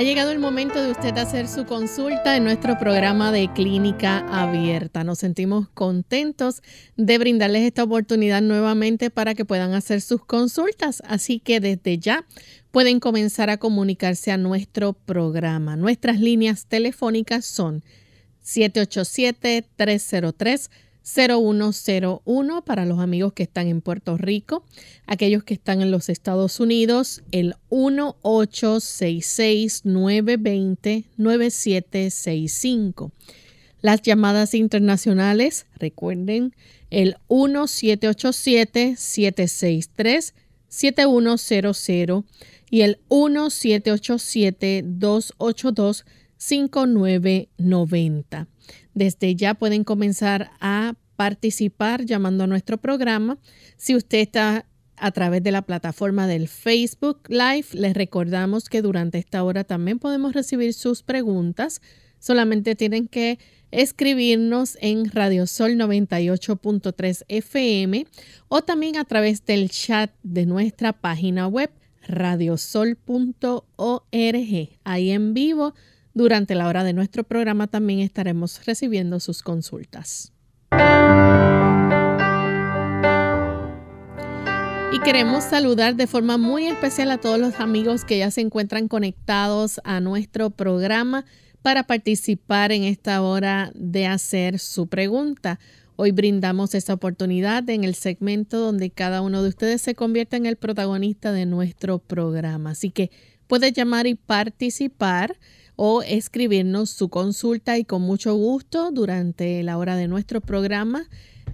Ha llegado el momento de usted hacer su consulta en nuestro programa de clínica abierta. Nos sentimos contentos de brindarles esta oportunidad nuevamente para que puedan hacer sus consultas. Así que desde ya pueden comenzar a comunicarse a nuestro programa. Nuestras líneas telefónicas son 787 303 0101 para los amigos que están en Puerto Rico, aquellos que están en los Estados Unidos, el 1866-920-9765. Las llamadas internacionales, recuerden, el 1787-763-7100 y el 1787-282-5990. Desde ya pueden comenzar a participar llamando a nuestro programa. Si usted está a través de la plataforma del Facebook Live, les recordamos que durante esta hora también podemos recibir sus preguntas. Solamente tienen que escribirnos en Radiosol 98.3 FM o también a través del chat de nuestra página web radiosol.org. Ahí en vivo durante la hora de nuestro programa también estaremos recibiendo sus consultas. Y queremos saludar de forma muy especial a todos los amigos que ya se encuentran conectados a nuestro programa para participar en esta hora de hacer su pregunta. Hoy brindamos esta oportunidad en el segmento donde cada uno de ustedes se convierte en el protagonista de nuestro programa. Así que puede llamar y participar o escribirnos su consulta y con mucho gusto durante la hora de nuestro programa,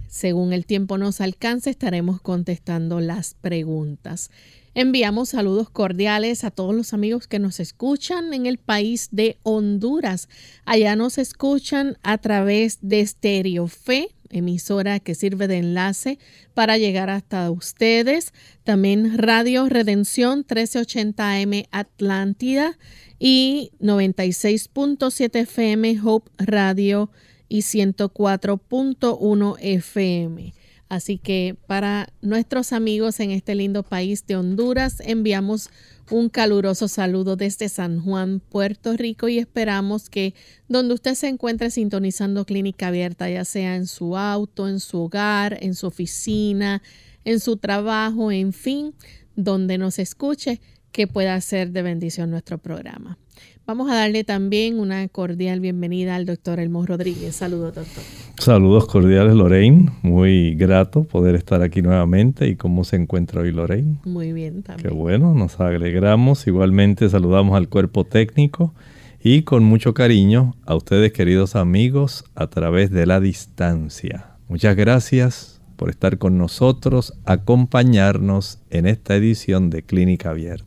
según el tiempo nos alcance, estaremos contestando las preguntas. Enviamos saludos cordiales a todos los amigos que nos escuchan en el país de Honduras. Allá nos escuchan a través de Stereo Fe, emisora que sirve de enlace para llegar hasta ustedes. También Radio Redención 1380 AM Atlántida y 96.7 FM Hope Radio y 104.1 FM. Así que para nuestros amigos en este lindo país de Honduras enviamos un caluroso saludo desde San Juan, Puerto Rico y esperamos que donde usted se encuentre sintonizando Clínica Abierta, ya sea en su auto, en su hogar, en su oficina, en su trabajo, en fin, donde nos escuche, que pueda ser de bendición nuestro programa. Vamos a darle también una cordial bienvenida al doctor Elmo Rodríguez. Saludos, doctor. Saludos cordiales, Lorraine. Muy grato poder estar aquí nuevamente. ¿Y cómo se encuentra hoy, Lorraine? Muy bien, también. Qué bueno, nos alegramos. Igualmente saludamos al cuerpo técnico y con mucho cariño a ustedes, queridos amigos, a través de la distancia. Muchas gracias por estar con nosotros, acompañarnos en esta edición de Clínica Abierta.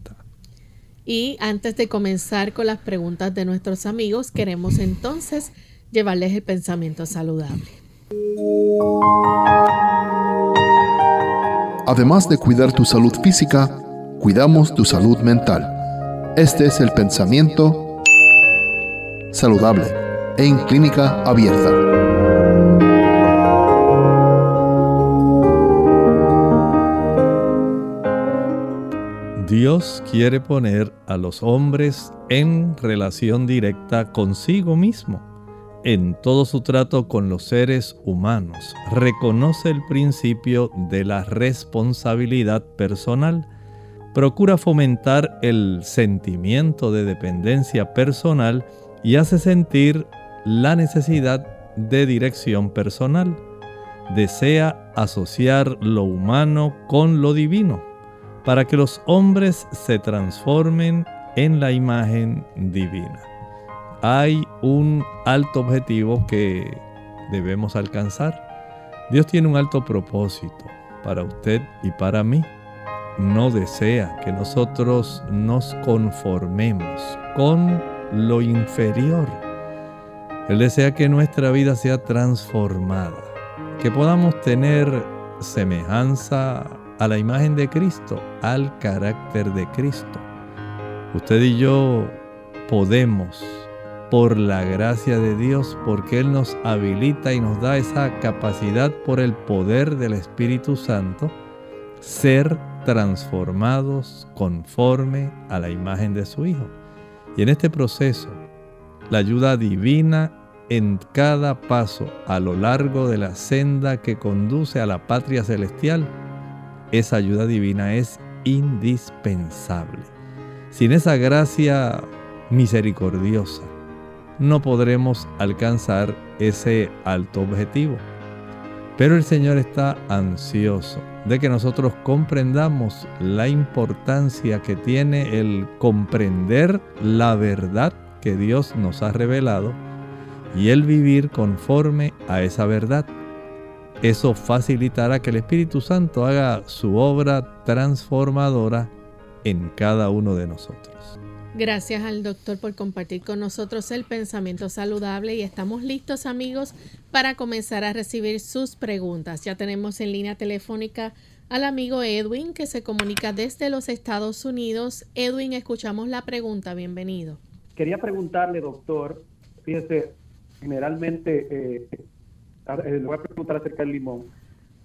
Y antes de comenzar con las preguntas de nuestros amigos, queremos entonces llevarles el pensamiento saludable. Además de cuidar tu salud física, cuidamos tu salud mental. Este es el pensamiento saludable en clínica abierta. Dios quiere poner a los hombres en relación directa consigo mismo. En todo su trato con los seres humanos, reconoce el principio de la responsabilidad personal, procura fomentar el sentimiento de dependencia personal y hace sentir la necesidad de dirección personal. Desea asociar lo humano con lo divino para que los hombres se transformen en la imagen divina. Hay un alto objetivo que debemos alcanzar. Dios tiene un alto propósito para usted y para mí. No desea que nosotros nos conformemos con lo inferior. Él desea que nuestra vida sea transformada, que podamos tener semejanza a la imagen de Cristo, al carácter de Cristo. Usted y yo podemos por la gracia de Dios, porque Él nos habilita y nos da esa capacidad por el poder del Espíritu Santo, ser transformados conforme a la imagen de su Hijo. Y en este proceso, la ayuda divina en cada paso a lo largo de la senda que conduce a la patria celestial, esa ayuda divina es indispensable. Sin esa gracia misericordiosa, no podremos alcanzar ese alto objetivo. Pero el Señor está ansioso de que nosotros comprendamos la importancia que tiene el comprender la verdad que Dios nos ha revelado y el vivir conforme a esa verdad. Eso facilitará que el Espíritu Santo haga su obra transformadora en cada uno de nosotros. Gracias al doctor por compartir con nosotros el pensamiento saludable y estamos listos amigos para comenzar a recibir sus preguntas. Ya tenemos en línea telefónica al amigo Edwin que se comunica desde los Estados Unidos. Edwin, escuchamos la pregunta. Bienvenido. Quería preguntarle, doctor, fíjese, generalmente, eh, eh, le voy a preguntar acerca del limón.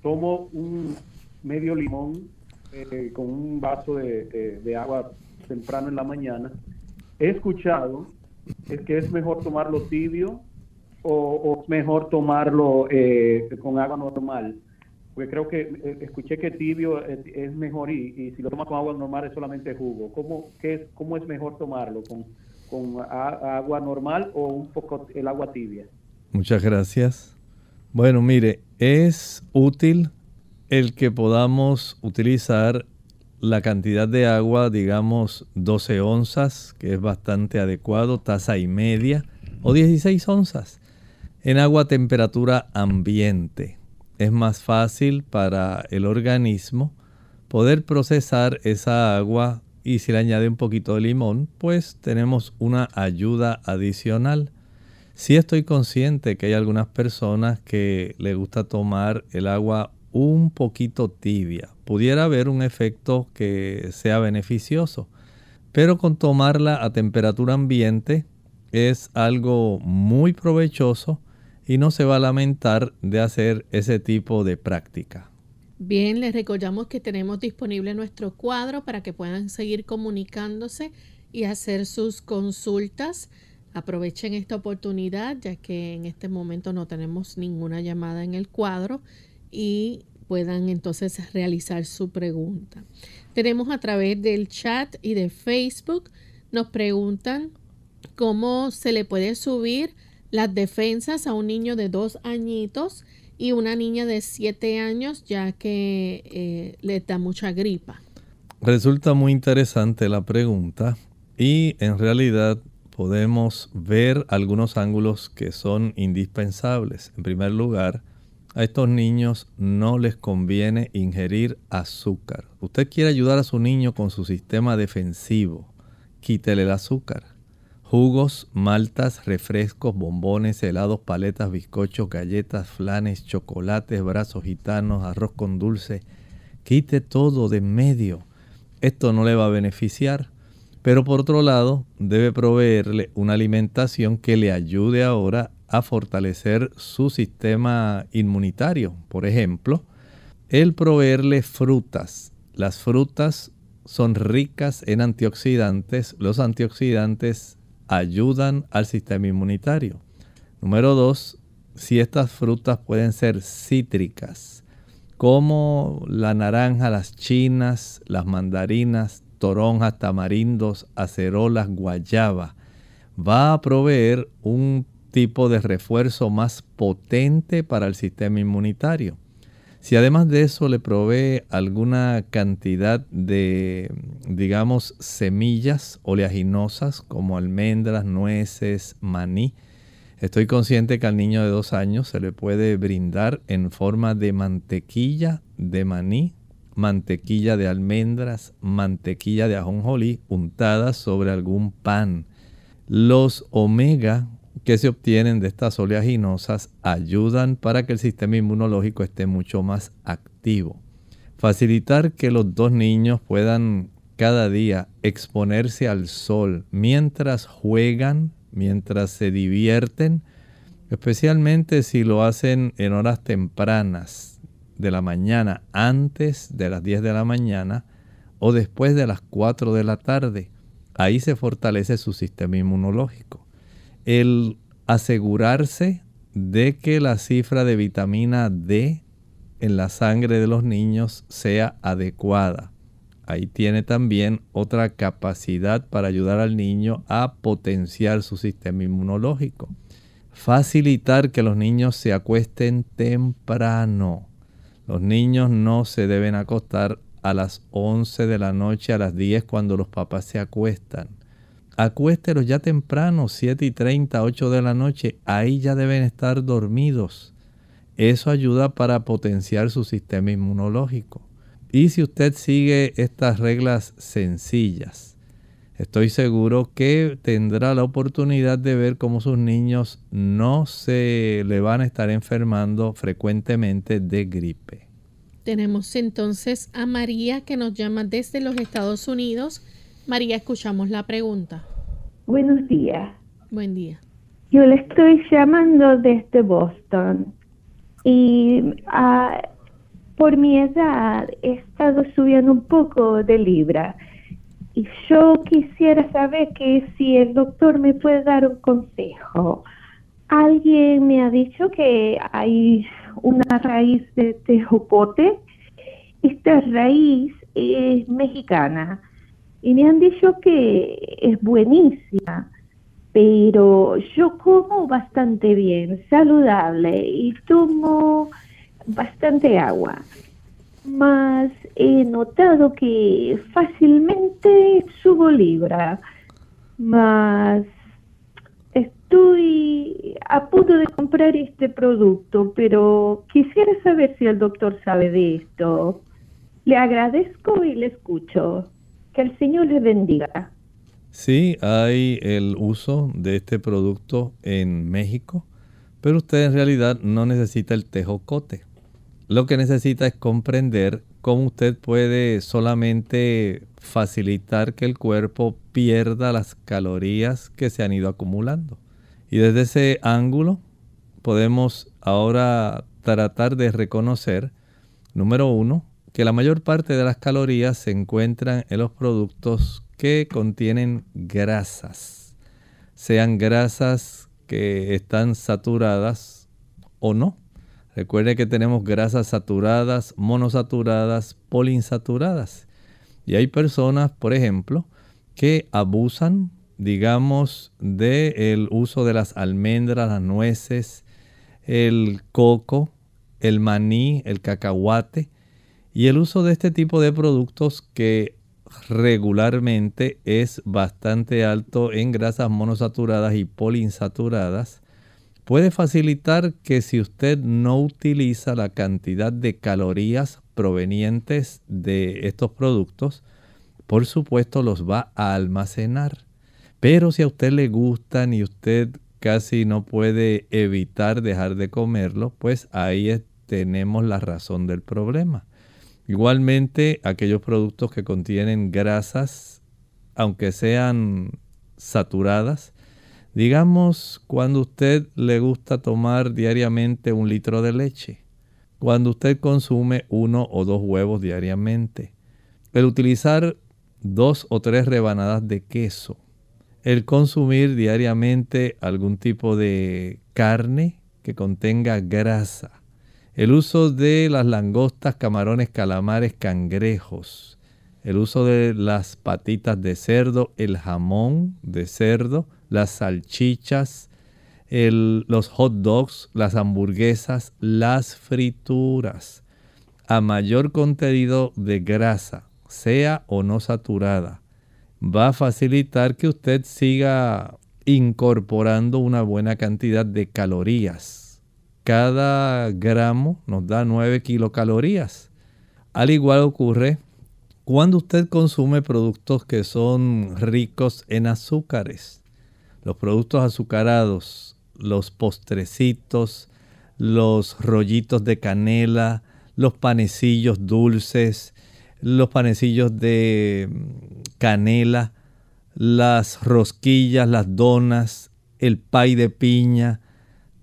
Tomo un medio limón eh, con un vaso de, de agua temprano en la mañana, he escuchado es que es mejor tomarlo tibio o, mejor tomarlo eh, con agua normal. Porque creo que eh, escuché que tibio es, mejor y, si lo tomas con agua normal es solamente jugo. ¿Cómo, qué es, cómo es mejor tomarlo? ¿Con, con agua normal o un poco el agua tibia? Muchas gracias. Bueno, mire, es útil el que podamos utilizar la cantidad de agua, digamos 12 onzas, que es bastante adecuado, taza y media, o 16 onzas, en agua a temperatura ambiente. Es más fácil para el organismo poder procesar esa agua y si le añade un poquito de limón, pues tenemos una ayuda adicional. Si estoy consciente que hay algunas personas que le gusta tomar el agua un poquito tibia. Pudiera haber un efecto que sea beneficioso, pero con tomarla a temperatura ambiente es algo muy provechoso y no se va a lamentar de hacer ese tipo de práctica. Bien, les recordamos que tenemos disponible nuestro cuadro para que puedan seguir comunicándose y hacer sus consultas. Aprovechen esta oportunidad ya que en este momento no tenemos ninguna llamada en el cuadro y puedan entonces realizar su pregunta. Tenemos a través del chat y de Facebook, nos preguntan cómo se le puede subir las defensas a un niño de dos añitos y una niña de siete años ya que eh, le da mucha gripa. Resulta muy interesante la pregunta y en realidad podemos ver algunos ángulos que son indispensables. En primer lugar, a estos niños no les conviene ingerir azúcar. Usted quiere ayudar a su niño con su sistema defensivo. Quítele el azúcar. Jugos, maltas, refrescos, bombones, helados, paletas, bizcochos, galletas, flanes, chocolates, brazos gitanos, arroz con dulce. Quite todo de medio. Esto no le va a beneficiar. Pero por otro lado, debe proveerle una alimentación que le ayude ahora a fortalecer su sistema inmunitario. Por ejemplo, el proveerle frutas. Las frutas son ricas en antioxidantes. Los antioxidantes ayudan al sistema inmunitario. Número dos, si estas frutas pueden ser cítricas, como la naranja, las chinas, las mandarinas, toronjas, tamarindos, acerolas, guayaba, va a proveer un tipo de refuerzo más potente para el sistema inmunitario. Si además de eso le provee alguna cantidad de, digamos, semillas oleaginosas como almendras, nueces, maní, Estoy consciente que al niño de dos años se le puede brindar en forma de mantequilla de maní, mantequilla de almendras, mantequilla de ajonjolí untada sobre algún pan. Los omega que se obtienen de estas oleaginosas ayudan para que el sistema inmunológico esté mucho más activo. Facilitar que los dos niños puedan cada día exponerse al sol mientras juegan, mientras se divierten, especialmente si lo hacen en horas tempranas de la mañana, antes de las 10 de la mañana o después de las 4 de la tarde. Ahí se fortalece su sistema inmunológico. El asegurarse de que la cifra de vitamina D en la sangre de los niños sea adecuada ahí tiene también otra capacidad para ayudar al niño a potenciar su sistema inmunológico. Facilitar que los niños se acuesten temprano. Los niños no se deben acostar a las 11 de la noche, a las 10 cuando los papás se acuestan. Acuéstelos ya temprano, 7 y 30, 8 de la noche. Ahí ya deben estar dormidos. Eso ayuda para potenciar su sistema inmunológico. Y si usted sigue estas reglas sencillas, estoy seguro que tendrá la oportunidad de ver cómo sus niños no se le van a estar enfermando frecuentemente de gripe. Tenemos entonces a María que nos llama desde los Estados Unidos. María, escuchamos la pregunta. Buenos días. Buen día. Yo le estoy llamando desde Boston y uh, por mi edad he estado subiendo un poco de libra y yo quisiera saber que si el doctor me puede dar un consejo. Alguien me ha dicho que hay una raíz de tejocote. Esta raíz es mexicana y me han dicho que es buenísima, pero yo como bastante bien, saludable y tomo bastante agua, mas he notado que fácilmente subo libra, mas estoy a punto de comprar este producto, pero quisiera saber si el doctor sabe de esto. Le agradezco y le escucho. Que el Señor le bendiga. Sí, hay el uso de este producto en México, pero usted en realidad no necesita el tejocote. Lo que necesita es comprender cómo usted puede solamente facilitar que el cuerpo pierda las calorías que se han ido acumulando. Y desde ese ángulo podemos ahora tratar de reconocer, número uno, que la mayor parte de las calorías se encuentran en los productos que contienen grasas, sean grasas que están saturadas o no. Recuerde que tenemos grasas saturadas, monosaturadas, poliinsaturadas. Y hay personas, por ejemplo, que abusan, digamos, del uso de las almendras, las nueces, el coco, el maní, el cacahuate y el uso de este tipo de productos que regularmente es bastante alto en grasas monosaturadas y poliinsaturadas puede facilitar que si usted no utiliza la cantidad de calorías provenientes de estos productos, por supuesto los va a almacenar. Pero si a usted le gustan y usted casi no puede evitar dejar de comerlo, pues ahí tenemos la razón del problema. Igualmente, aquellos productos que contienen grasas, aunque sean saturadas, Digamos cuando usted le gusta tomar diariamente un litro de leche, cuando usted consume uno o dos huevos diariamente, el utilizar dos o tres rebanadas de queso, el consumir diariamente algún tipo de carne que contenga grasa, el uso de las langostas, camarones, calamares, cangrejos, el uso de las patitas de cerdo, el jamón de cerdo, las salchichas, los hot dogs, las hamburguesas, las frituras. A mayor contenido de grasa, sea o no saturada, va a facilitar que usted siga incorporando una buena cantidad de calorías. Cada gramo nos da 9 kilocalorías. Al igual ocurre cuando usted consume productos que son ricos en azúcares. Los productos azucarados, los postrecitos, los rollitos de canela, los panecillos dulces, los panecillos de canela, las rosquillas, las donas, el pay de piña,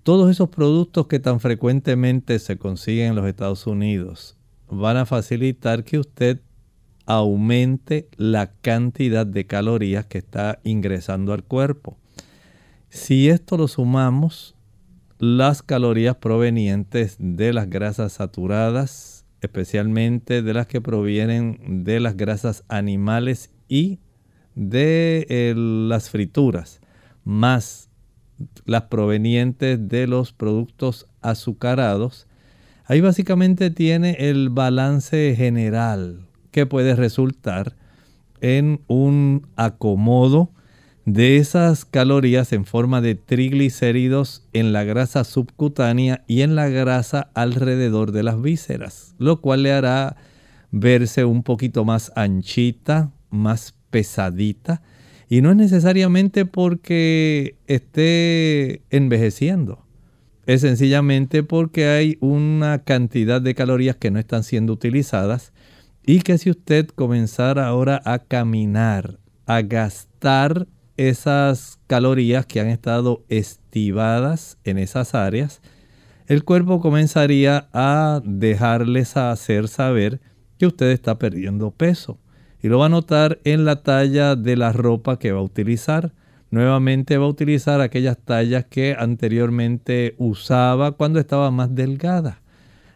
todos esos productos que tan frecuentemente se consiguen en los Estados Unidos van a facilitar que usted aumente la cantidad de calorías que está ingresando al cuerpo. Si esto lo sumamos, las calorías provenientes de las grasas saturadas, especialmente de las que provienen de las grasas animales y de las frituras, más las provenientes de los productos azucarados, ahí básicamente tiene el balance general que puede resultar en un acomodo de esas calorías en forma de triglicéridos en la grasa subcutánea y en la grasa alrededor de las vísceras, lo cual le hará verse un poquito más anchita, más pesadita, y no es necesariamente porque esté envejeciendo, es sencillamente porque hay una cantidad de calorías que no están siendo utilizadas y que si usted comenzara ahora a caminar, a gastar esas calorías que han estado estivadas en esas áreas, el cuerpo comenzaría a dejarles hacer saber que usted está perdiendo peso. Y lo va a notar en la talla de la ropa que va a utilizar. Nuevamente va a utilizar aquellas tallas que anteriormente usaba cuando estaba más delgada.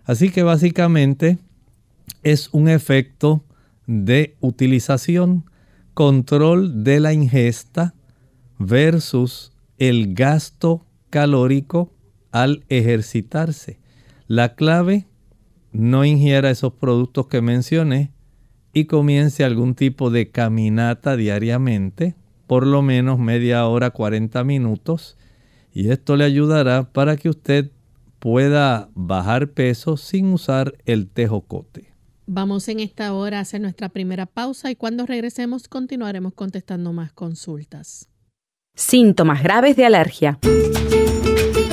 Así que básicamente es un efecto de utilización control de la ingesta versus el gasto calórico al ejercitarse. La clave, no ingiera esos productos que mencioné y comience algún tipo de caminata diariamente, por lo menos media hora, 40 minutos, y esto le ayudará para que usted pueda bajar peso sin usar el tejocote. Vamos en esta hora a hacer nuestra primera pausa y cuando regresemos continuaremos contestando más consultas. Síntomas graves de alergia.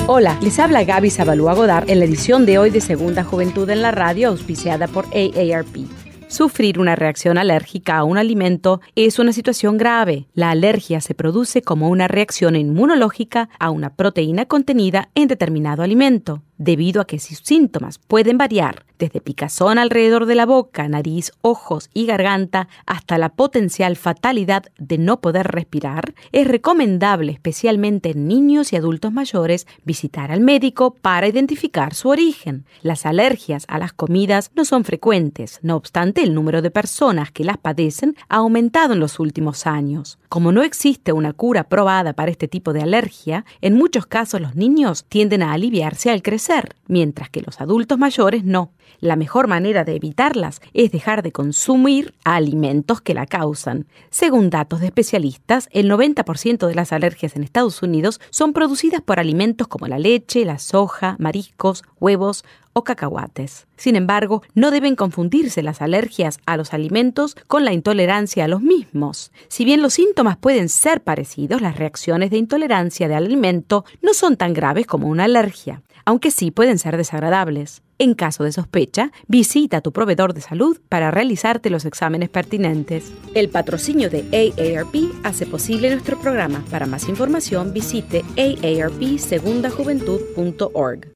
Hola, les habla Gaby Zabalúa Godard en la edición de hoy de Segunda Juventud en la Radio, auspiciada por AARP. Sufrir una reacción alérgica a un alimento es una situación grave. La alergia se produce como una reacción inmunológica a una proteína contenida en determinado alimento debido a que sus síntomas pueden variar desde picazón alrededor de la boca, nariz, ojos y garganta hasta la potencial fatalidad de no poder respirar, es recomendable, especialmente en niños y adultos mayores, visitar al médico para identificar su origen. Las alergias a las comidas no son frecuentes, no obstante el número de personas que las padecen ha aumentado en los últimos años. Como no existe una cura probada para este tipo de alergia, en muchos casos los niños tienden a aliviarse al crecer mientras que los adultos mayores no. La mejor manera de evitarlas es dejar de consumir alimentos que la causan. Según datos de especialistas, el 90% de las alergias en Estados Unidos son producidas por alimentos como la leche, la soja, mariscos, huevos o cacahuates. Sin embargo, no deben confundirse las alergias a los alimentos con la intolerancia a los mismos. Si bien los síntomas pueden ser parecidos, las reacciones de intolerancia del alimento no son tan graves como una alergia aunque sí pueden ser desagradables. En caso de sospecha, visita a tu proveedor de salud para realizarte los exámenes pertinentes. El patrocinio de AARP hace posible nuestro programa. Para más información, visite aarpsegundajuventud.org.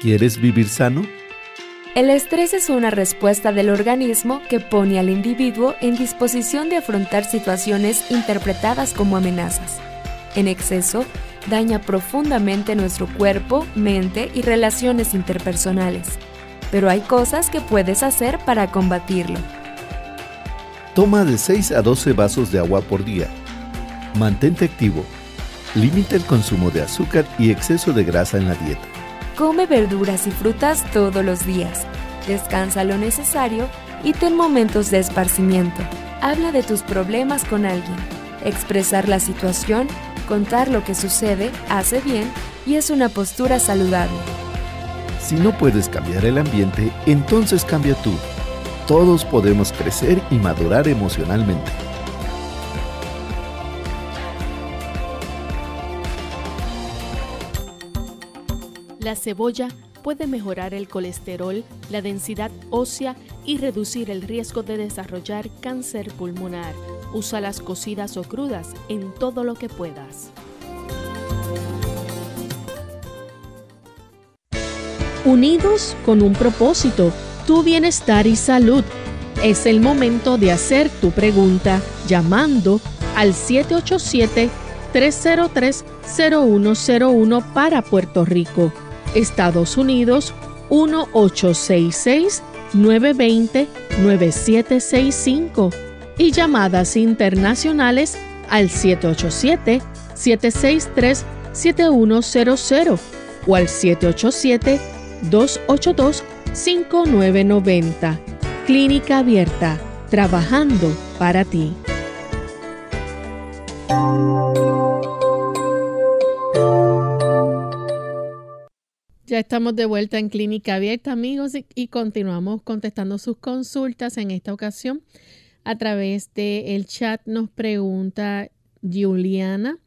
¿Quieres vivir sano? El estrés es una respuesta del organismo que pone al individuo en disposición de afrontar situaciones interpretadas como amenazas. En exceso, daña profundamente nuestro cuerpo, mente y relaciones interpersonales. Pero hay cosas que puedes hacer para combatirlo. Toma de 6 a 12 vasos de agua por día. Mantente activo. Limita el consumo de azúcar y exceso de grasa en la dieta. Come verduras y frutas todos los días. Descansa lo necesario y ten momentos de esparcimiento. Habla de tus problemas con alguien. Expresar la situación Contar lo que sucede hace bien y es una postura saludable. Si no puedes cambiar el ambiente, entonces cambia tú. Todos podemos crecer y madurar emocionalmente. La cebolla puede mejorar el colesterol, la densidad ósea y reducir el riesgo de desarrollar cáncer pulmonar. Úsalas cocidas o crudas en todo lo que puedas. Unidos con un propósito, tu bienestar y salud. Es el momento de hacer tu pregunta llamando al 787-303-0101 para Puerto Rico Estados Unidos 1866-920-9765 y llamadas internacionales al 787-763-7100 o al 787-282-5990. Clínica Abierta, trabajando para ti. Ya estamos de vuelta en Clínica Abierta, amigos, y, continuamos contestando sus consultas. En esta ocasión, a través del chat, nos pregunta Juliana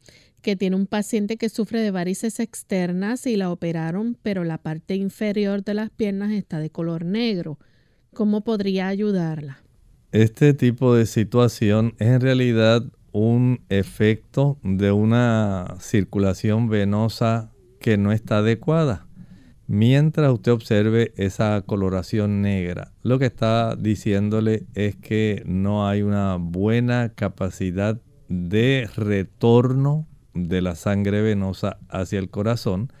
que tiene un paciente que sufre de varices externas y la operaron, pero la parte inferior de las piernas está de color negro. ¿Cómo podría ayudarla? Este tipo de situación es en realidad un efecto de una circulación venosa que no está adecuada. Mientras usted observe esa coloración negra, lo que está diciéndole es que no hay una buena capacidad de retorno de la sangre venosa hacia el corazón.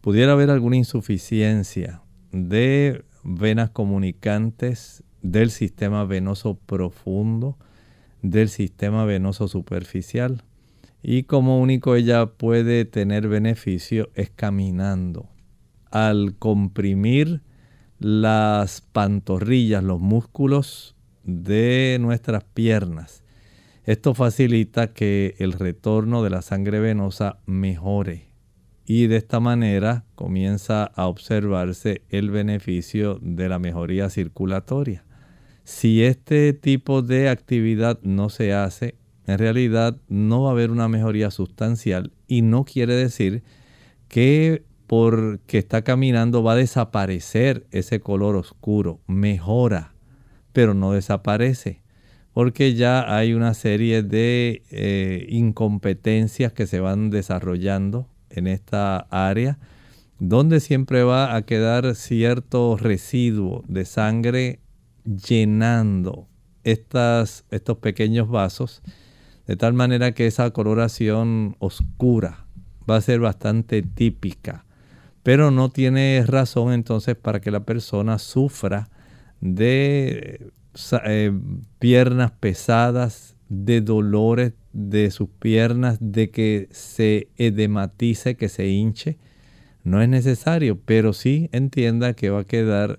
Pudiera haber alguna insuficiencia de venas comunicantes del sistema venoso profundo, del sistema venoso superficial. Y como único ella puede tener beneficio es caminando al comprimir las pantorrillas, los músculos de nuestras piernas. Esto facilita que el retorno de la sangre venosa mejore y de esta manera comienza a observarse el beneficio de la mejoría circulatoria. Si este tipo de actividad no se hace, en realidad no va a haber una mejoría sustancial y no quiere decir que porque está caminando va a desaparecer ese color oscuro, mejora, pero no desaparece, porque ya hay una serie de eh, incompetencias que se van desarrollando en esta área, donde siempre va a quedar cierto residuo de sangre llenando estos pequeños vasos, de tal manera que esa coloración oscura va a ser bastante típica pero no tiene razón entonces para que la persona sufra de eh, piernas pesadas, de dolores de sus piernas, de que se edematice, que se hinche. No es necesario, pero sí entienda que va a quedar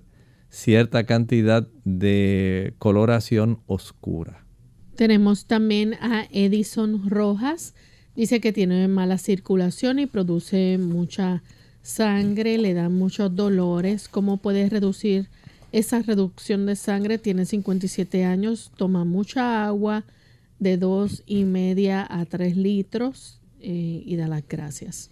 cierta cantidad de coloración oscura. Tenemos también a Edison Rojas. Dice que tiene mala circulación y produce mucha sangre, le da muchos dolores. ¿Cómo puede reducir esa reducción de sangre? Tiene 57 años, toma mucha agua de dos y media a 3 litros eh, y da las gracias.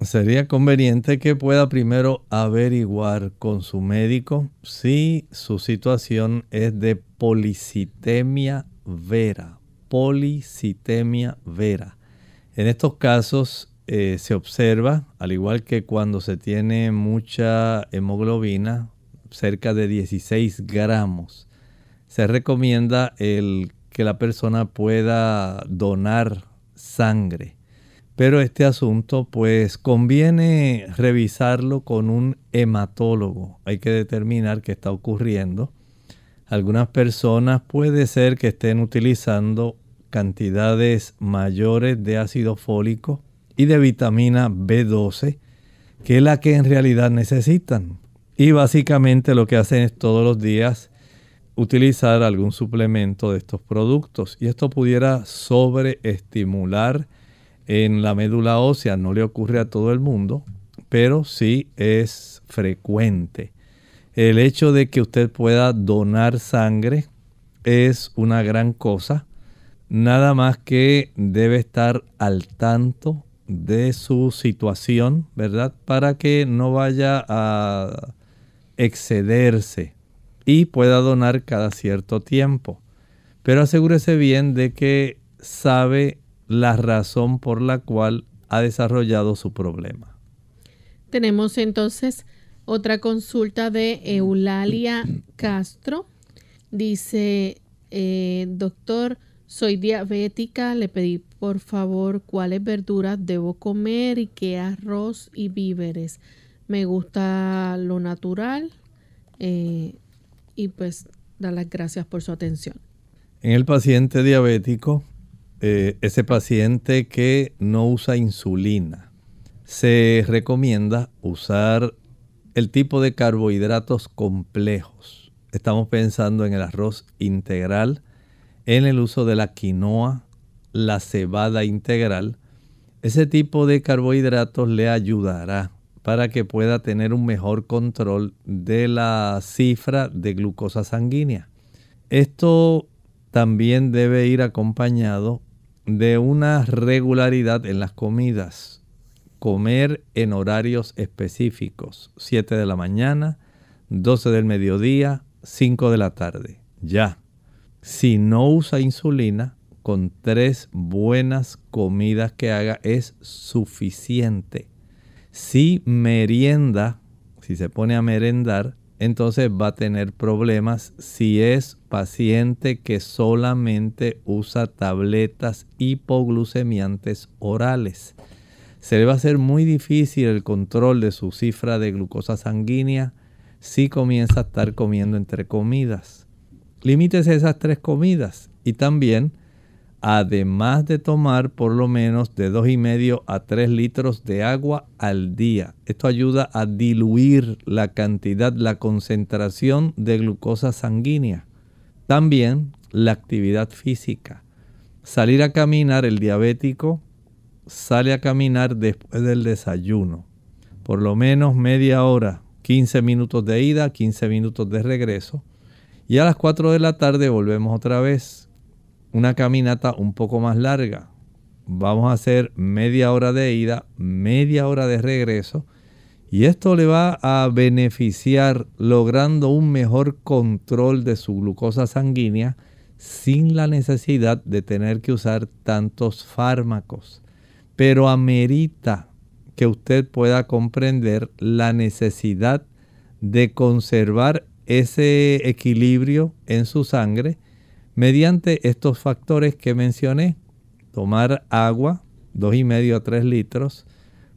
Sería conveniente que pueda primero averiguar con su médico si su situación es de policitemia vera. Policitemia vera. En estos casos eh, se observa, al igual que cuando se tiene mucha hemoglobina, cerca de 16 gramos, se recomienda el que la persona pueda donar sangre. Pero este asunto pues conviene revisarlo con un hematólogo. Hay que determinar qué está ocurriendo. Algunas personas puede ser que estén utilizando cantidades mayores de ácido fólico y de vitamina B12, que es la que en realidad necesitan. Y básicamente lo que hacen es todos los días utilizar algún suplemento de estos productos. Y esto pudiera sobreestimular en la médula ósea no le ocurre a todo el mundo, pero sí es frecuente. El hecho de que usted pueda donar sangre es una gran cosa. Nada más que debe estar al tanto de su situación, ¿verdad? Para que no vaya a excederse y pueda donar cada cierto tiempo. Pero asegúrese bien de que sabe la razón por la cual ha desarrollado su problema. Tenemos entonces otra consulta de Eulalia Castro. Dice, eh, doctor, soy diabética, le pedí por favor cuáles verduras debo comer y qué arroz y víveres. Me gusta lo natural eh, y pues da las gracias por su atención. En el paciente diabético, eh, ese paciente que no usa insulina, se recomienda usar el tipo de carbohidratos complejos. Estamos pensando en el arroz integral, en el uso de la quinoa, la cebada integral. Ese tipo de carbohidratos le ayudará para que pueda tener un mejor control de la cifra de glucosa sanguínea. Esto también debe ir acompañado de una regularidad en las comidas comer en horarios específicos. 7 de la mañana, 12 del mediodía, 5 de la tarde. Ya. Si no usa insulina, con tres buenas comidas que haga es suficiente. Si merienda, si se pone a merendar, entonces va a tener problemas si es paciente que solamente usa tabletas hipoglucemiantes orales se le va a hacer muy difícil el control de su cifra de glucosa sanguínea si comienza a estar comiendo entre comidas. Limítese esas tres comidas y también, además de tomar por lo menos de 2,5 a 3 litros de agua al día. Esto ayuda a diluir la cantidad, la concentración de glucosa sanguínea. También la actividad física. Salir a caminar el diabético sale a caminar después del desayuno. Por lo menos media hora, 15 minutos de ida, 15 minutos de regreso. Y a las 4 de la tarde volvemos otra vez. Una caminata un poco más larga. Vamos a hacer media hora de ida, media hora de regreso. Y esto le va a beneficiar logrando un mejor control de su glucosa sanguínea sin la necesidad de tener que usar tantos fármacos pero amerita que usted pueda comprender la necesidad de conservar ese equilibrio en su sangre mediante estos factores que mencioné. Tomar agua, 2,5 a 3 litros,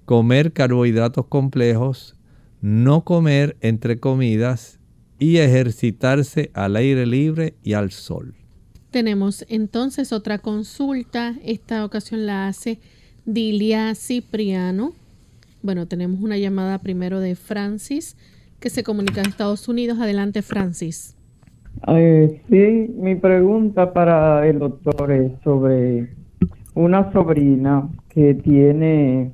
comer carbohidratos complejos, no comer entre comidas y ejercitarse al aire libre y al sol. Tenemos entonces otra consulta. Esta ocasión la hace Dilia Cipriano. Bueno, tenemos una llamada primero de Francis que se comunica en Estados Unidos. Adelante, Francis. Sí, mi pregunta para el doctor es sobre una sobrina que tiene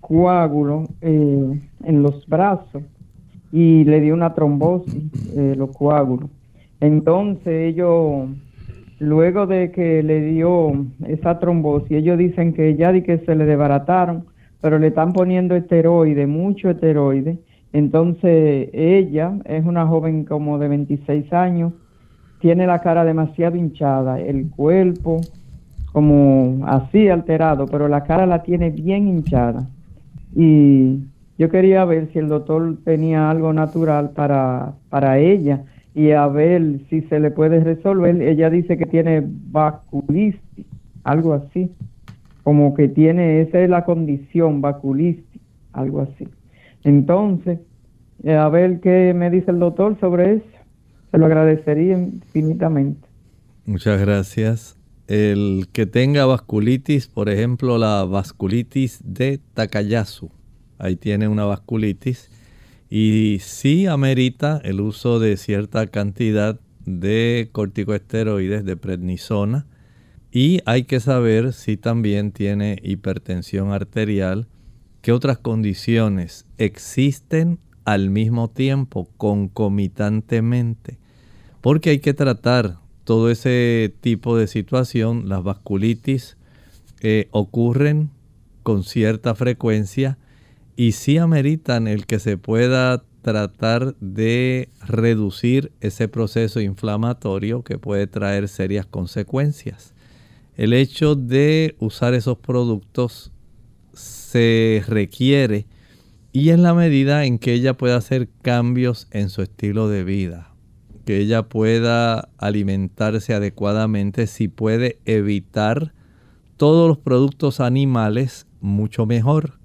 coágulo eh, en los brazos y le dio una trombosis, eh, los coágulos. Entonces ellos luego de que le dio esa trombosis, ellos dicen que ya di que se le desbarataron, pero le están poniendo esteroide, mucho esteroide. Entonces ella es una joven como de 26 años, tiene la cara demasiado hinchada, el cuerpo como así alterado, pero la cara la tiene bien hinchada. Y yo quería ver si el doctor tenía algo natural para, para ella y a ver si se le puede resolver. Ella dice que tiene vasculitis, algo así, como que tiene, esa es la condición, vasculitis, algo así. Entonces, eh, a ver qué me dice el doctor sobre eso. Se lo agradecería infinitamente. Muchas gracias. El que tenga vasculitis, por ejemplo, la vasculitis de Takayasu, ahí tiene una vasculitis y sí amerita el uso de cierta cantidad de corticoesteroides de prednisona Y hay que saber si también tiene hipertensión arterial, qué otras condiciones existen al mismo tiempo, concomitantemente. Porque hay que tratar todo ese tipo de situación. Las vasculitis eh, ocurren con cierta frecuencia y sí ameritan el que se pueda tratar de reducir ese proceso inflamatorio que puede traer serias consecuencias. El hecho de usar esos productos se requiere y en la medida en que ella pueda hacer cambios en su estilo de vida, que ella pueda alimentarse adecuadamente, si puede evitar todos los productos animales, mucho mejor.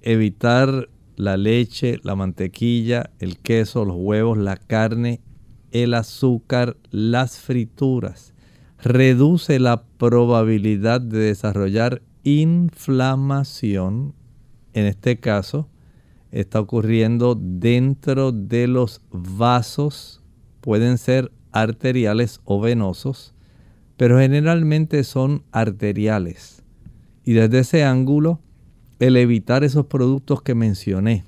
Evitar la leche, la mantequilla, el queso, los huevos, la carne, el azúcar, las frituras. Reduce la probabilidad de desarrollar inflamación. En este caso, está ocurriendo dentro de los vasos. Pueden ser arteriales o venosos, pero generalmente son arteriales. Y desde ese ángulo, el evitar esos productos que mencioné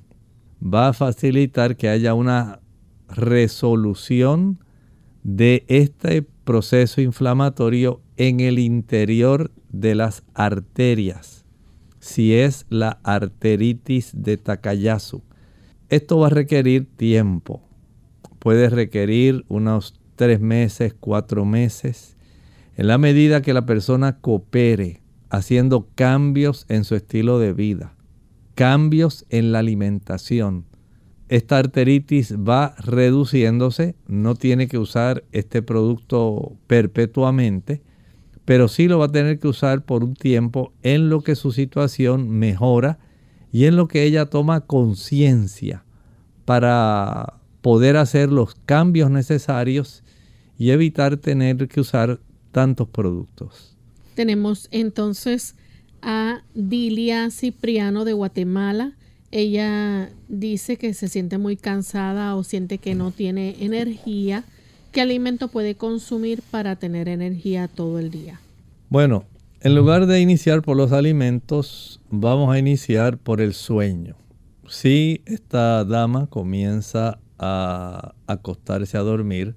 va a facilitar que haya una resolución de este proceso inflamatorio en el interior de las arterias, si es la arteritis de Takayasu. Esto va a requerir tiempo. Puede requerir unos tres meses, cuatro meses. En la medida que la persona coopere haciendo cambios en su estilo de vida, cambios en la alimentación, esta arteritis va reduciéndose, no tiene que usar este producto perpetuamente, pero sí lo va a tener que usar por un tiempo en lo que su situación mejora y en lo que ella toma conciencia para poder hacer los cambios necesarios y evitar tener que usar tantos productos. Tenemos entonces a Dilia Cipriano de Guatemala. Ella dice que se siente muy cansada o siente que no tiene energía. ¿Qué alimento puede consumir para tener energía todo el día? Bueno, en lugar de iniciar por los alimentos, vamos a iniciar por el sueño. Si esta dama comienza a acostarse a dormir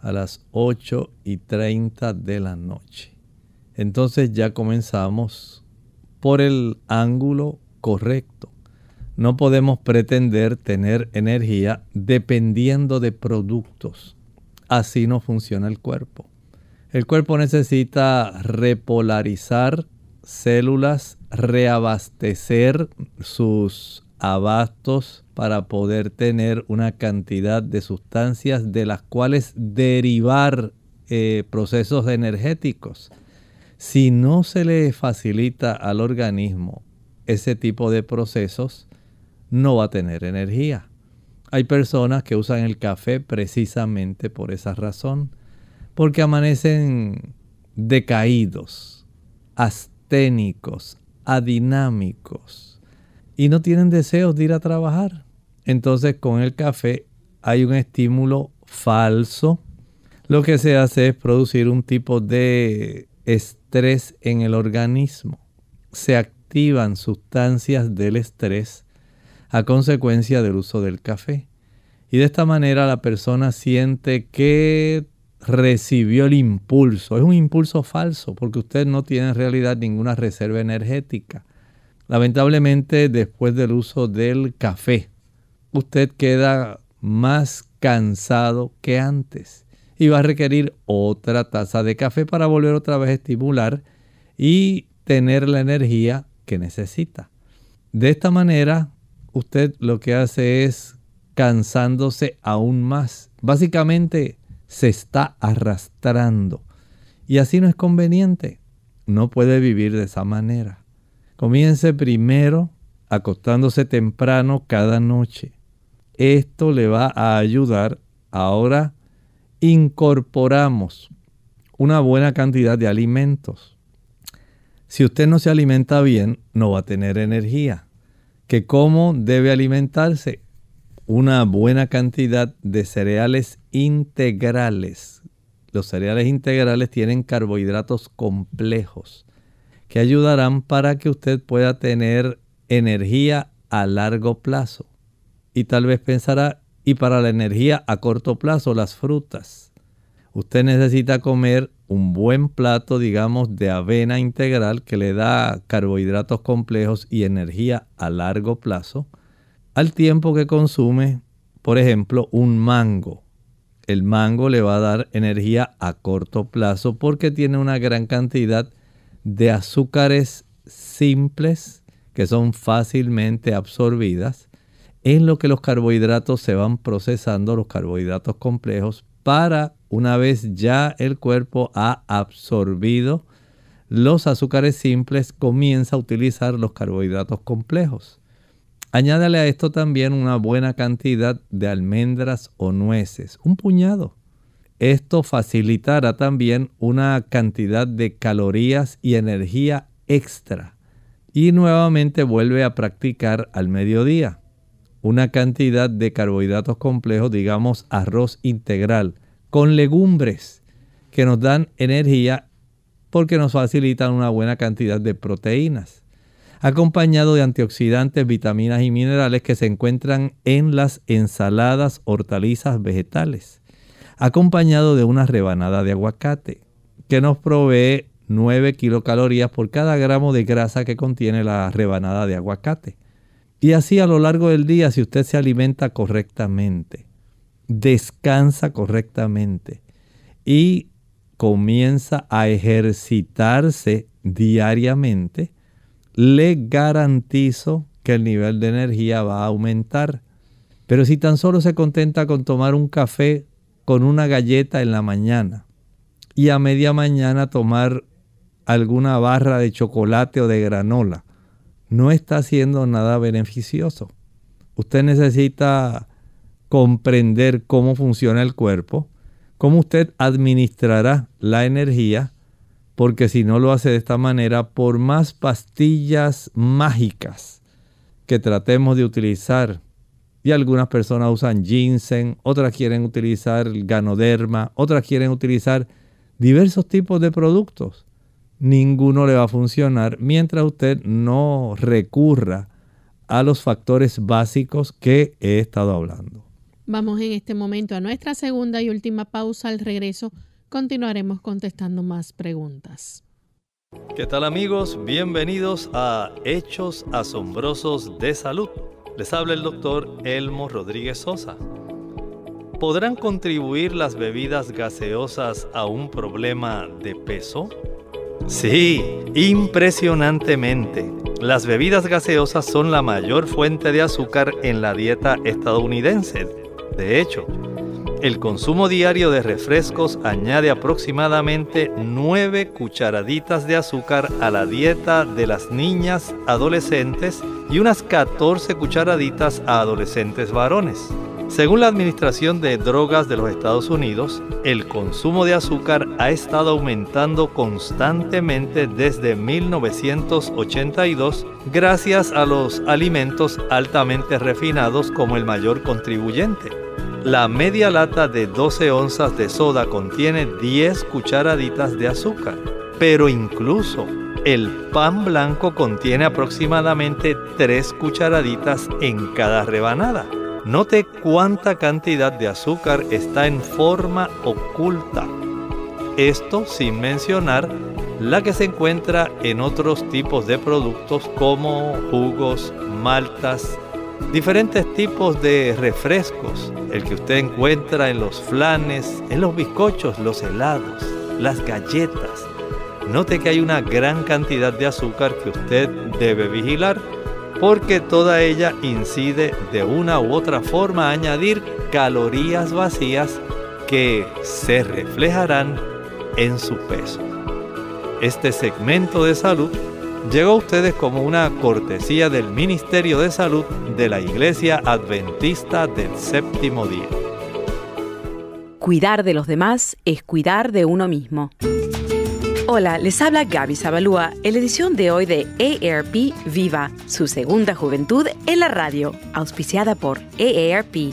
a las 8 y 30 de la noche entonces ya comenzamos por el ángulo correcto. No podemos pretender tener energía dependiendo de productos. Así no funciona el cuerpo. El cuerpo necesita repolarizar células, reabastecer sus abastos para poder tener una cantidad de sustancias de las cuales derivar eh, procesos energéticos. Si no se le facilita al organismo ese tipo de procesos, no va a tener energía. Hay personas que usan el café precisamente por esa razón, porque amanecen decaídos, asténicos, adinámicos y no tienen deseos de ir a trabajar. Entonces con el café hay un estímulo falso. Lo que se hace es producir un tipo de estrés en el organismo. Se activan sustancias del estrés a consecuencia del uso del café. Y de esta manera la persona siente que recibió el impulso. Es un impulso falso porque usted no tiene en realidad ninguna reserva energética. Lamentablemente después del uso del café, usted queda más cansado que antes y va a requerir otra taza de café para volver otra vez a estimular y tener la energía que necesita. De esta manera, usted lo que hace es cansándose aún más. Básicamente se está arrastrando y así no es conveniente. No puede vivir de esa manera. Comience primero acostándose temprano cada noche. Esto le va a ayudar ahora incorporamos una buena cantidad de alimentos. Si usted no se alimenta bien, no va a tener energía. ¿Que ¿Cómo debe alimentarse? Una buena cantidad de cereales integrales. los cereales integrales tienen carbohidratos complejos que ayudarán para que usted pueda tener energía a largo plazo. Y tal vez pensará, y para la energía a corto plazo, las frutas. Usted necesita comer un buen plato, digamos, de avena integral que le da carbohidratos complejos y energía a largo plazo, al tiempo que consume, por ejemplo, un mango. El mango le va a dar energía a corto plazo porque tiene una gran cantidad de azúcares simples que son fácilmente absorbidas, en lo que los carbohidratos se van procesando, los carbohidratos complejos, para una vez ya el cuerpo ha absorbido los azúcares simples, comienza a utilizar los carbohidratos complejos. Añádale a esto también una buena cantidad de almendras o nueces, un puñado. Esto facilitará también una cantidad de calorías y energía extra. Y nuevamente vuelve a practicar al mediodía una cantidad de carbohidratos complejos, digamos arroz integral, con legumbres que nos dan energía porque nos facilitan una buena cantidad de proteínas, acompañado de antioxidantes, vitaminas y minerales que se encuentran en las ensaladas, hortalizas, vegetales acompañado de una rebanada de aguacate, que nos provee 9 kilocalorías por cada gramo de grasa que contiene la rebanada de aguacate. Y así a lo largo del día, si usted se alimenta correctamente, descansa correctamente y comienza a ejercitarse diariamente, le garantizo que el nivel de energía va a aumentar. Pero si tan solo se contenta con tomar un café con una galleta en la mañana y a media mañana tomar alguna barra de chocolate o de granola, no está haciendo nada beneficioso. Usted necesita comprender cómo funciona el cuerpo, cómo usted administrará la energía, porque si no lo hace de esta manera, por más pastillas mágicas que tratemos de utilizar y algunas personas usan ginseng, otras quieren utilizar ganoderma, otras quieren utilizar diversos tipos de productos. Ninguno le va a funcionar mientras usted no recurra a los factores básicos que he estado hablando. Vamos en este momento a nuestra segunda y última pausa. Al regreso continuaremos contestando más preguntas. ¿Qué tal amigos? Bienvenidos a Hechos Asombrosos de Salud. Les habla el doctor Elmo Rodríguez Sosa. ¿Podrán contribuir las bebidas gaseosas a un problema de peso? Sí, impresionantemente. Las bebidas gaseosas son la mayor fuente de azúcar en la dieta estadounidense. De hecho, el consumo diario de refrescos añade aproximadamente 9 cucharaditas de azúcar a la dieta de las niñas adolescentes y unas 14 cucharaditas a adolescentes varones. Según la Administración de Drogas de los Estados Unidos, el consumo de azúcar ha estado aumentando constantemente desde 1982 gracias a los alimentos altamente refinados como el mayor contribuyente. La media lata de 12 onzas de soda contiene 10 cucharaditas de azúcar, pero incluso el pan blanco contiene aproximadamente 3 cucharaditas en cada rebanada. Note cuánta cantidad de azúcar está en forma oculta. Esto sin mencionar la que se encuentra en otros tipos de productos como jugos, maltas, diferentes tipos de refrescos, el que usted encuentra en los flanes, en los bizcochos, los helados, las galletas. Note que hay una gran cantidad de azúcar que usted debe vigilar porque toda ella incide de una u otra forma a añadir calorías vacías que se reflejarán en su peso. Este segmento de salud llegó a ustedes como una cortesía del Ministerio de Salud de la Iglesia Adventista del Séptimo Día. Cuidar de los demás es cuidar de uno mismo. Hola, les habla Gaby Zabalúa en la edición de hoy de AARP Viva, su segunda juventud en la radio, auspiciada por AARP.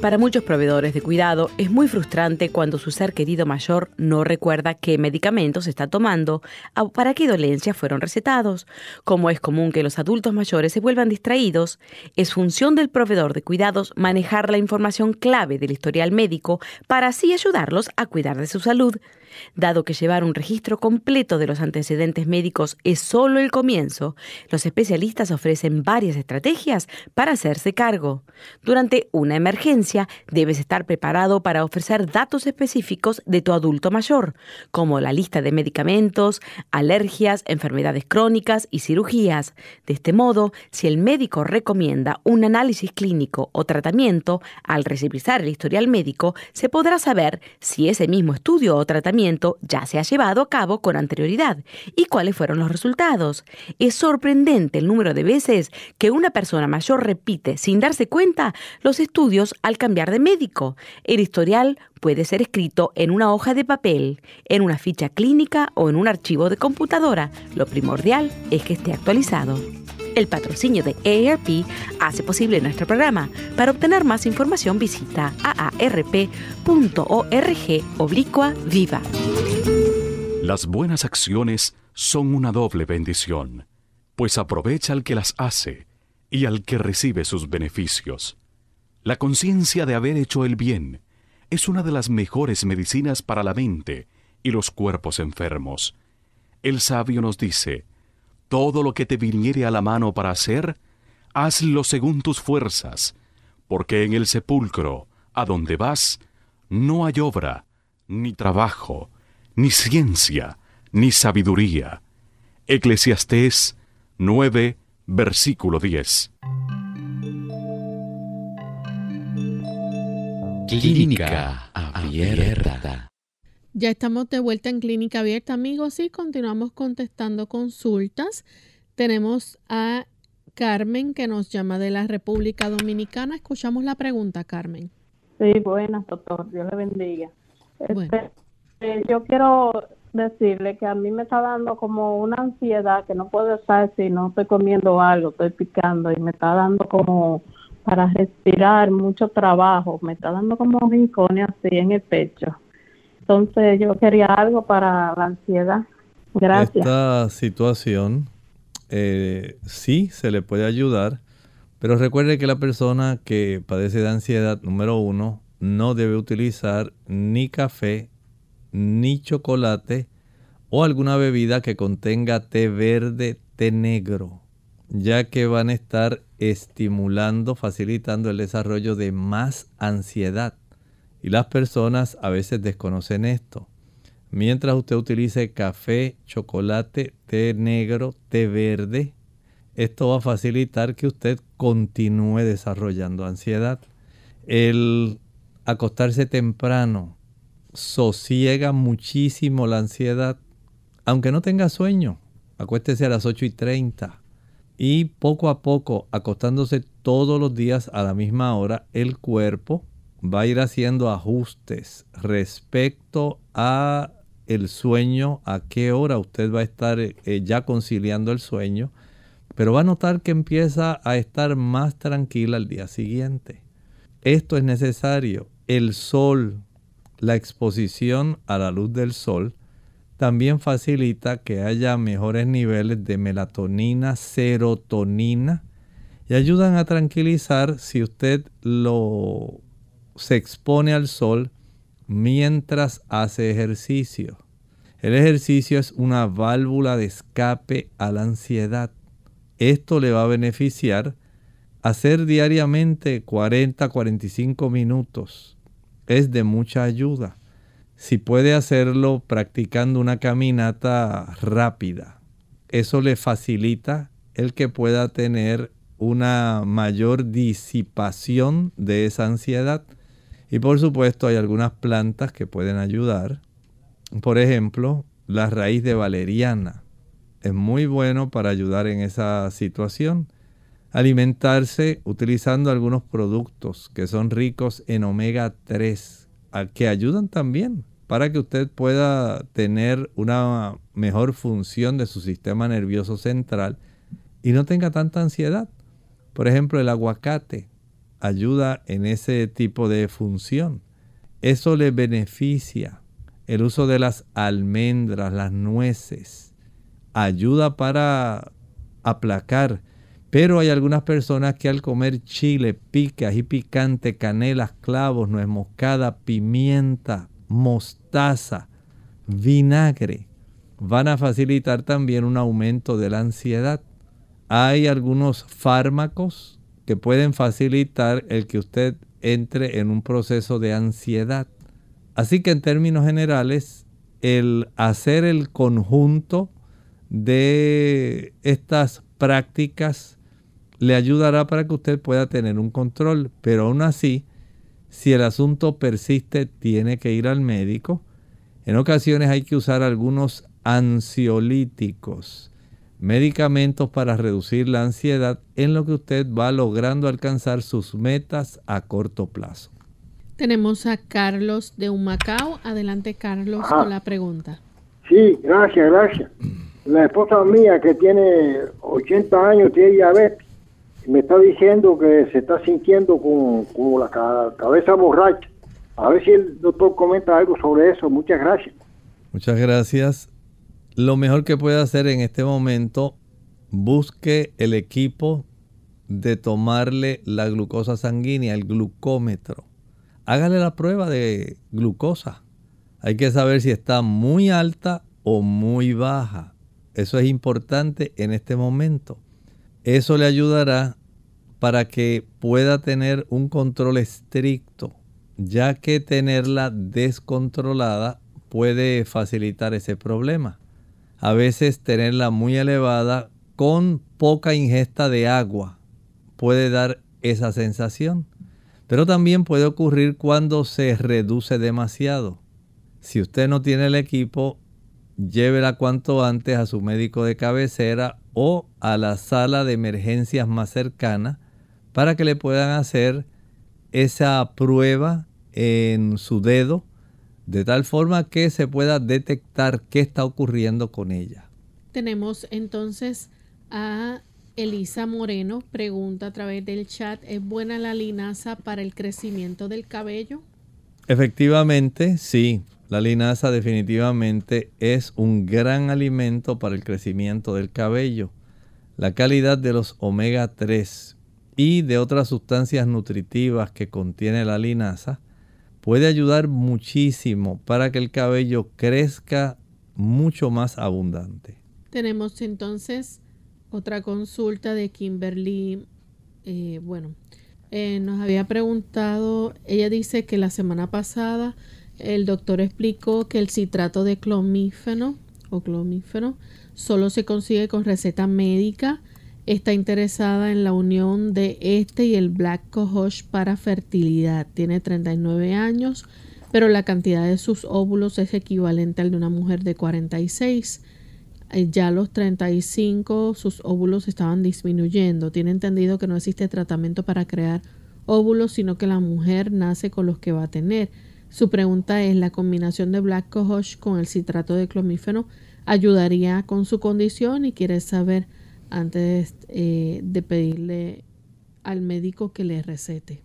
Para muchos proveedores de cuidado es muy frustrante cuando su ser querido mayor no recuerda qué medicamentos está tomando o para qué dolencias fueron recetados. Como es común que los adultos mayores se vuelvan distraídos, es función del proveedor de cuidados manejar la información clave del historial médico para así ayudarlos a cuidar de su salud. Dado que llevar un registro completo de los antecedentes médicos es solo el comienzo, los especialistas ofrecen varias estrategias para hacerse cargo. Durante una emergencia, debes estar preparado para ofrecer datos específicos de tu adulto mayor, como la lista de medicamentos, alergias, enfermedades crónicas y cirugías. De este modo, si el médico recomienda un análisis clínico o tratamiento, al revisar el historial médico, se podrá saber si ese mismo estudio o tratamiento ya se ha llevado a cabo con anterioridad y cuáles fueron los resultados. Es sorprendente el número de veces que una persona mayor repite sin darse cuenta los estudios al cambiar de médico. El historial puede ser escrito en una hoja de papel, en una ficha clínica o en un archivo de computadora. Lo primordial es que esté actualizado. El patrocinio de AARP hace posible nuestro programa. Para obtener más información visita aarp.org oblicua viva. Las buenas acciones son una doble bendición, pues aprovecha al que las hace y al que recibe sus beneficios. La conciencia de haber hecho el bien es una de las mejores medicinas para la mente y los cuerpos enfermos. El sabio nos dice, todo lo que te viniere a la mano para hacer, hazlo según tus fuerzas, porque en el sepulcro, a donde vas, no hay obra, ni trabajo, ni ciencia, ni sabiduría. Eclesiastés 9, versículo 10. Clínica abierta. Ya estamos de vuelta en Clínica Abierta, amigos, y continuamos contestando consultas. Tenemos a Carmen que nos llama de la República Dominicana. Escuchamos la pregunta, Carmen. Sí, buenas, doctor. Dios le bendiga. Este, eh, yo quiero decirle que a mí me está dando como una ansiedad que no puedo estar si no estoy comiendo algo, estoy picando y me está dando como para respirar mucho trabajo, me está dando como rincones así en el pecho. Entonces yo quería algo para la ansiedad. Gracias. Esta situación eh, sí se le puede ayudar, pero recuerde que la persona que padece de ansiedad, número uno, no debe utilizar ni café, ni chocolate o alguna bebida que contenga té verde, té negro, ya que van a estar estimulando, facilitando el desarrollo de más ansiedad. Y las personas a veces desconocen esto. Mientras usted utilice café, chocolate, té negro, té verde, esto va a facilitar que usted continúe desarrollando ansiedad. El acostarse temprano sosiega muchísimo la ansiedad. Aunque no tenga sueño, acuéstese a las 8 y 30. Y poco a poco, acostándose todos los días a la misma hora, el cuerpo va a ir haciendo ajustes respecto a el sueño, a qué hora usted va a estar eh, ya conciliando el sueño, pero va a notar que empieza a estar más tranquila el día siguiente. Esto es necesario. El sol, la exposición a la luz del sol, también facilita que haya mejores niveles de melatonina, serotonina y ayudan a tranquilizar si usted lo se expone al sol mientras hace ejercicio. El ejercicio es una válvula de escape a la ansiedad. Esto le va a beneficiar hacer diariamente 40-45 minutos. Es de mucha ayuda. Si puede hacerlo practicando una caminata rápida, eso le facilita el que pueda tener una mayor disipación de esa ansiedad y por supuesto hay algunas plantas que pueden ayudar. Por ejemplo, la raíz de valeriana es muy bueno para ayudar en esa situación. Alimentarse utilizando algunos productos que son ricos en omega 3, que ayudan también para que usted pueda tener una mejor función de su sistema nervioso central y no tenga tanta ansiedad. Por ejemplo, el aguacate ayuda en ese tipo de función. Eso le beneficia. El uso de las almendras, las nueces, ayuda para aplacar. Pero hay algunas personas que al comer chile, pica y picante, canelas, clavos, nuez moscada, pimienta, mostaza, vinagre, van a facilitar también un aumento de la ansiedad. Hay algunos fármacos que pueden facilitar el que usted entre en un proceso de ansiedad. Así que en términos generales, el hacer el conjunto de estas prácticas le ayudará para que usted pueda tener un control, pero aún así, si el asunto persiste, tiene que ir al médico. En ocasiones hay que usar algunos ansiolíticos, medicamentos para reducir la ansiedad en lo que usted va logrando alcanzar sus metas a corto plazo. Tenemos a Carlos de Humacao. Adelante, Carlos, con la pregunta. Sí, gracias, gracias. La esposa mía que tiene 80 años tiene diabetes. Me está diciendo que se está sintiendo como, como la cabeza borracha. A ver si el doctor comenta algo sobre eso. Muchas gracias. Muchas gracias. Lo mejor que puede hacer en este momento, busque el equipo de tomarle la glucosa sanguínea, el glucómetro hágale la prueba de glucosa. Hay que saber si está muy alta o muy baja. Eso es importante en este momento. Eso le ayudará para que pueda tener un control estricto, ya que tenerla descontrolada puede facilitar ese problema. A veces tenerla muy elevada con poca ingesta de agua puede dar esa sensación. Pero también puede ocurrir cuando se reduce demasiado. Si usted no tiene el equipo, llévela cuanto antes a su médico de cabecera o a la sala de emergencias más cercana para que le puedan hacer esa prueba en su dedo de tal forma que se pueda detectar qué está ocurriendo con ella. Tenemos entonces a Elisa Moreno pregunta a través del chat, ¿es buena la linaza para el crecimiento del cabello? Efectivamente, sí. La linaza definitivamente es un gran alimento para el crecimiento del cabello. La calidad de los omega 3 y de otras sustancias nutritivas que contiene la linaza puede ayudar muchísimo para que el cabello crezca mucho más abundante. Tenemos entonces otra consulta de Kimberly. Eh, bueno, eh, nos había preguntado, ella dice que la semana pasada el doctor explicó que el citrato de clomífeno o clomífeno solo se consigue con receta médica. Está interesada en la unión de este y el Black Cohosh para fertilidad. Tiene 39 años, pero la cantidad de sus óvulos es equivalente al de una mujer de 46. Eh, ya a los 35 sus óvulos estaban disminuyendo. Tiene entendido que no existe tratamiento para crear óvulos, sino que la mujer nace con los que va a tener. Su pregunta es, ¿la combinación de Black Cohosh con el citrato de clomífeno ayudaría con su condición? Y quiere saber antes eh, de pedirle al médico que le recete.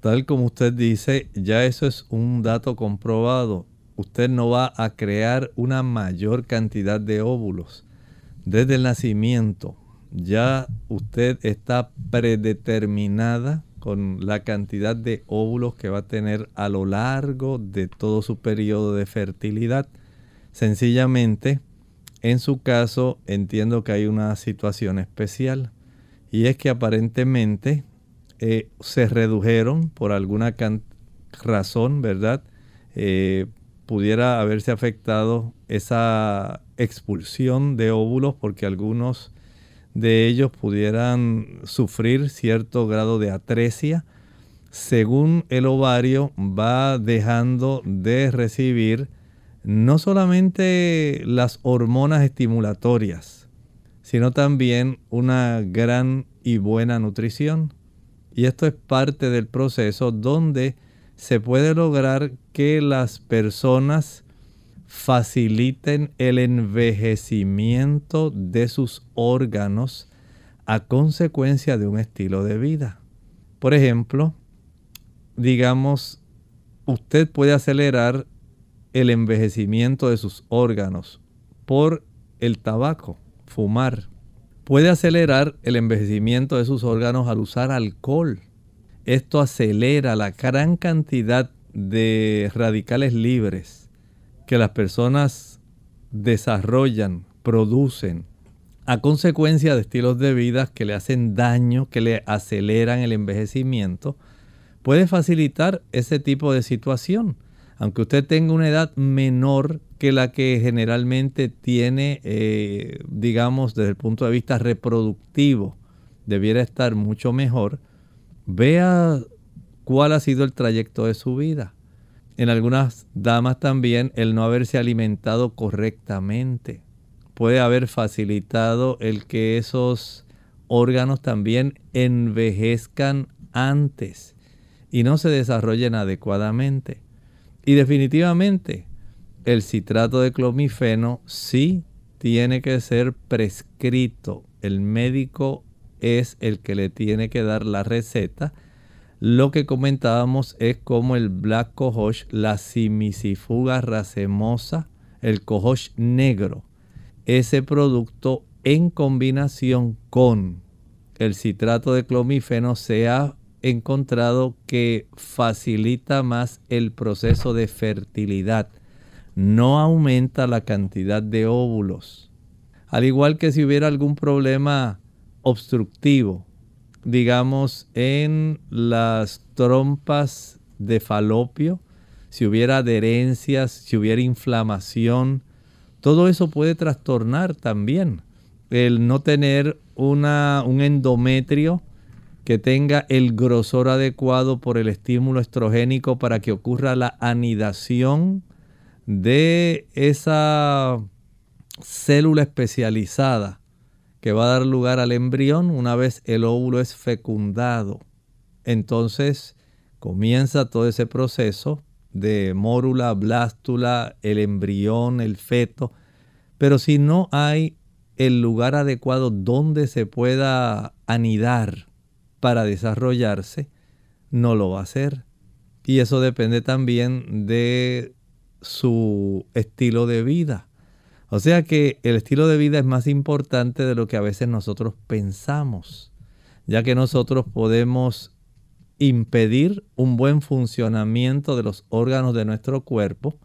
Tal como usted dice, ya eso es un dato comprobado usted no va a crear una mayor cantidad de óvulos. Desde el nacimiento ya usted está predeterminada con la cantidad de óvulos que va a tener a lo largo de todo su periodo de fertilidad. Sencillamente, en su caso, entiendo que hay una situación especial y es que aparentemente eh, se redujeron por alguna razón, ¿verdad? Eh, pudiera haberse afectado esa expulsión de óvulos porque algunos de ellos pudieran sufrir cierto grado de atresia según el ovario va dejando de recibir no solamente las hormonas estimulatorias, sino también una gran y buena nutrición. Y esto es parte del proceso donde se puede lograr que las personas faciliten el envejecimiento de sus órganos a consecuencia de un estilo de vida. Por ejemplo, digamos, usted puede acelerar el envejecimiento de sus órganos por el tabaco, fumar. Puede acelerar el envejecimiento de sus órganos al usar alcohol. Esto acelera la gran cantidad de radicales libres que las personas desarrollan, producen, a consecuencia de estilos de vida que le hacen daño, que le aceleran el envejecimiento, puede facilitar ese tipo de situación. Aunque usted tenga una edad menor que la que generalmente tiene, eh, digamos, desde el punto de vista reproductivo, debiera estar mucho mejor, vea cuál ha sido el trayecto de su vida. En algunas damas también el no haberse alimentado correctamente puede haber facilitado el que esos órganos también envejezcan antes y no se desarrollen adecuadamente. Y definitivamente el citrato de clomifeno sí tiene que ser prescrito. El médico es el que le tiene que dar la receta lo que comentábamos es como el Black Cohosh, la simisifuga racemosa, el Cohosh negro, ese producto en combinación con el citrato de clomífeno se ha encontrado que facilita más el proceso de fertilidad, no aumenta la cantidad de óvulos. Al igual que si hubiera algún problema obstructivo, digamos, en las trompas de falopio, si hubiera adherencias, si hubiera inflamación, todo eso puede trastornar también. El no tener una, un endometrio que tenga el grosor adecuado por el estímulo estrogénico para que ocurra la anidación de esa célula especializada que va a dar lugar al embrión una vez el óvulo es fecundado. Entonces comienza todo ese proceso de mórula, blástula, el embrión, el feto. Pero si no hay el lugar adecuado donde se pueda anidar para desarrollarse, no lo va a hacer. Y eso depende también de su estilo de vida. O sea que el estilo de vida es más importante de lo que a veces nosotros pensamos, ya que nosotros podemos impedir un buen funcionamiento de los órganos de nuestro cuerpo.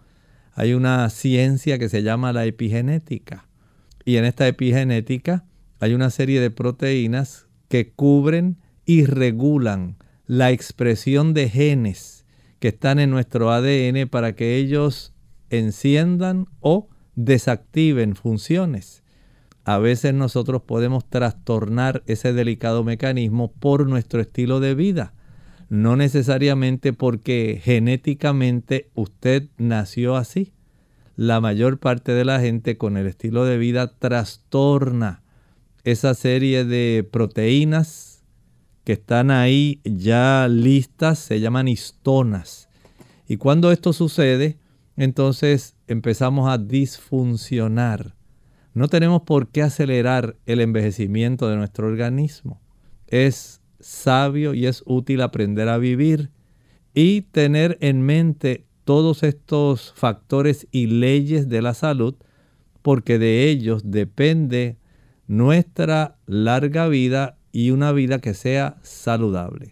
Hay una ciencia que se llama la epigenética. Y en esta epigenética hay una serie de proteínas que cubren y regulan la expresión de genes que están en nuestro ADN para que ellos enciendan o desactiven funciones. A veces nosotros podemos trastornar ese delicado mecanismo por nuestro estilo de vida. No necesariamente porque genéticamente usted nació así. La mayor parte de la gente con el estilo de vida trastorna esa serie de proteínas que están ahí ya listas, se llaman histonas. Y cuando esto sucede, entonces empezamos a disfuncionar. No tenemos por qué acelerar el envejecimiento de nuestro organismo. Es sabio y es útil aprender a vivir y tener en mente todos estos factores y leyes de la salud, porque de ellos depende nuestra larga vida y una vida que sea saludable.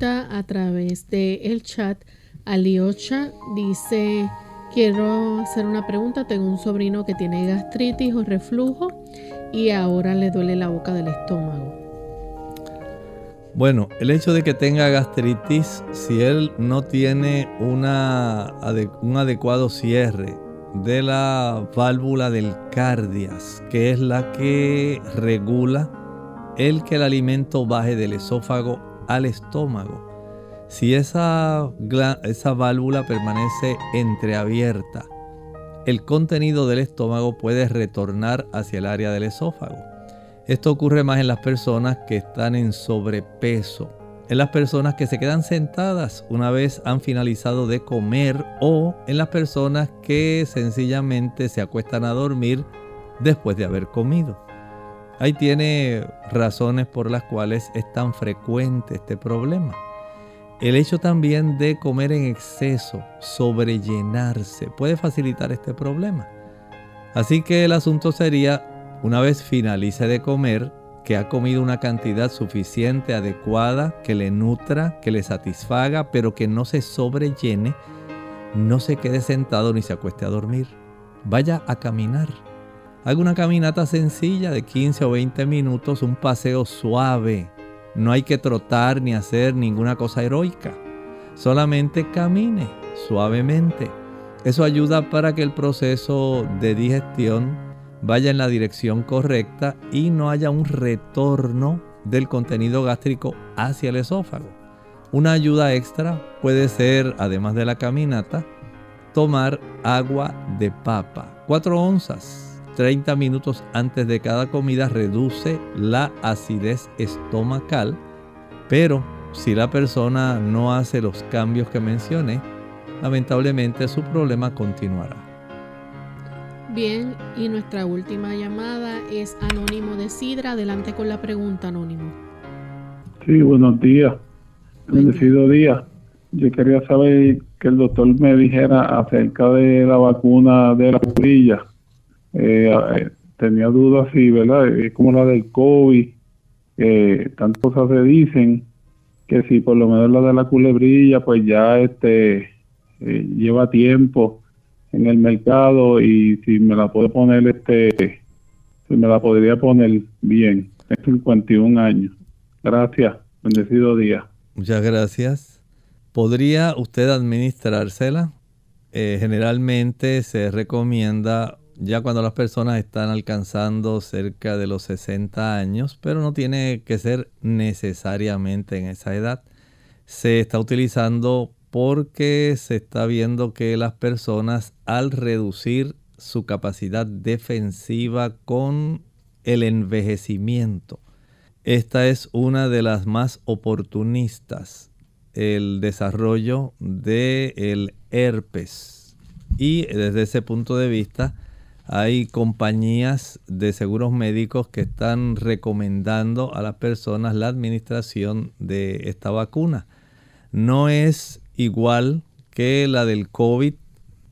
A través del el chat, Aliocha dice Quiero hacer una pregunta. Tengo un sobrino que tiene gastritis o reflujo y ahora le duele la boca del estómago. Bueno, el hecho de que tenga gastritis, si él no tiene una, un adecuado cierre de la válvula del cardias, que es la que regula el que el alimento baje del esófago al estómago. Si esa, esa válvula permanece entreabierta, el contenido del estómago puede retornar hacia el área del esófago. Esto ocurre más en las personas que están en sobrepeso, en las personas que se quedan sentadas una vez han finalizado de comer o en las personas que sencillamente se acuestan a dormir después de haber comido. Ahí tiene razones por las cuales es tan frecuente este problema. El hecho también de comer en exceso, sobrellenarse, puede facilitar este problema. Así que el asunto sería, una vez finalice de comer, que ha comido una cantidad suficiente, adecuada, que le nutra, que le satisfaga, pero que no se sobrellene, no se quede sentado ni se acueste a dormir. Vaya a caminar. Haga una caminata sencilla de 15 o 20 minutos, un paseo suave. No hay que trotar ni hacer ninguna cosa heroica. Solamente camine suavemente. Eso ayuda para que el proceso de digestión vaya en la dirección correcta y no haya un retorno del contenido gástrico hacia el esófago. Una ayuda extra puede ser, además de la caminata, tomar agua de papa. 4 onzas, 30 minutos antes de cada comida reduce la acidez estomacal, pero si la persona no hace los cambios que mencioné, lamentablemente su problema continuará. Bien, y nuestra última llamada es Anónimo de Sidra. Adelante con la pregunta, Anónimo. Sí, buenos días. Bendecido día. Yo quería saber que el doctor me dijera acerca de la vacuna de la culebrilla. Eh, eh, tenía dudas, sí, ¿verdad? Es como la del COVID. Eh, tantas cosas se dicen que si por lo menos la de la culebrilla, pues ya este lleva tiempo en el mercado y si me la puedo poner, este, si me la podría poner bien. Tengo 51 años. Gracias. Bendecido día. Muchas gracias. ¿Podría usted administrársela? Eh, generalmente se recomienda ya cuando las personas están alcanzando cerca de los 60 años, pero no tiene que ser necesariamente en esa edad. Se está utilizando porque se está viendo que las personas al reducir su capacidad defensiva con el envejecimiento, esta es una de las más oportunistas, el desarrollo del el herpes. Y desde ese punto de vista, hay compañías de seguros médicos que están recomendando a las personas la administración de esta vacuna. No es igual que la del COVID,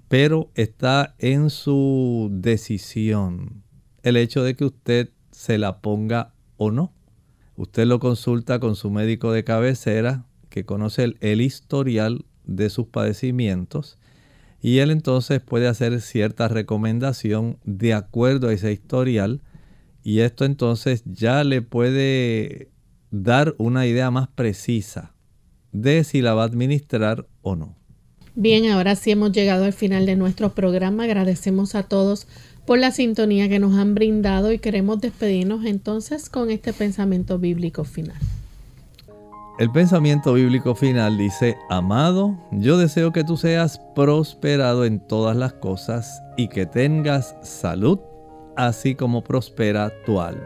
pero está en su decisión el hecho de que usted se la ponga o no. Usted lo consulta con su médico de cabecera, que conoce el, historial de sus padecimientos, y él entonces puede hacer cierta recomendación de acuerdo a ese historial, y esto entonces ya le puede dar una idea más precisa de si la va a administrar o no. Bien, ahora sí hemos llegado al final de nuestro programa. Agradecemos a todos por la sintonía que nos han brindado y queremos despedirnos entonces con este pensamiento bíblico final. El pensamiento bíblico final dice, amado, yo deseo que tú seas prosperado en todas las cosas y que tengas salud, así como prospera tu alma.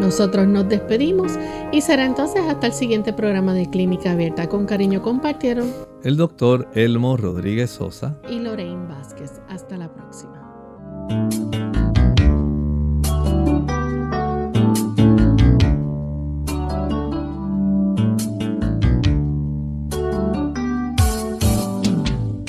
Nosotros nos despedimos y será entonces hasta el siguiente programa de Clínica Abierta. Con cariño compartieron el doctor Elmo Rodríguez Sosa y Lorraine Vázquez. Hasta la próxima.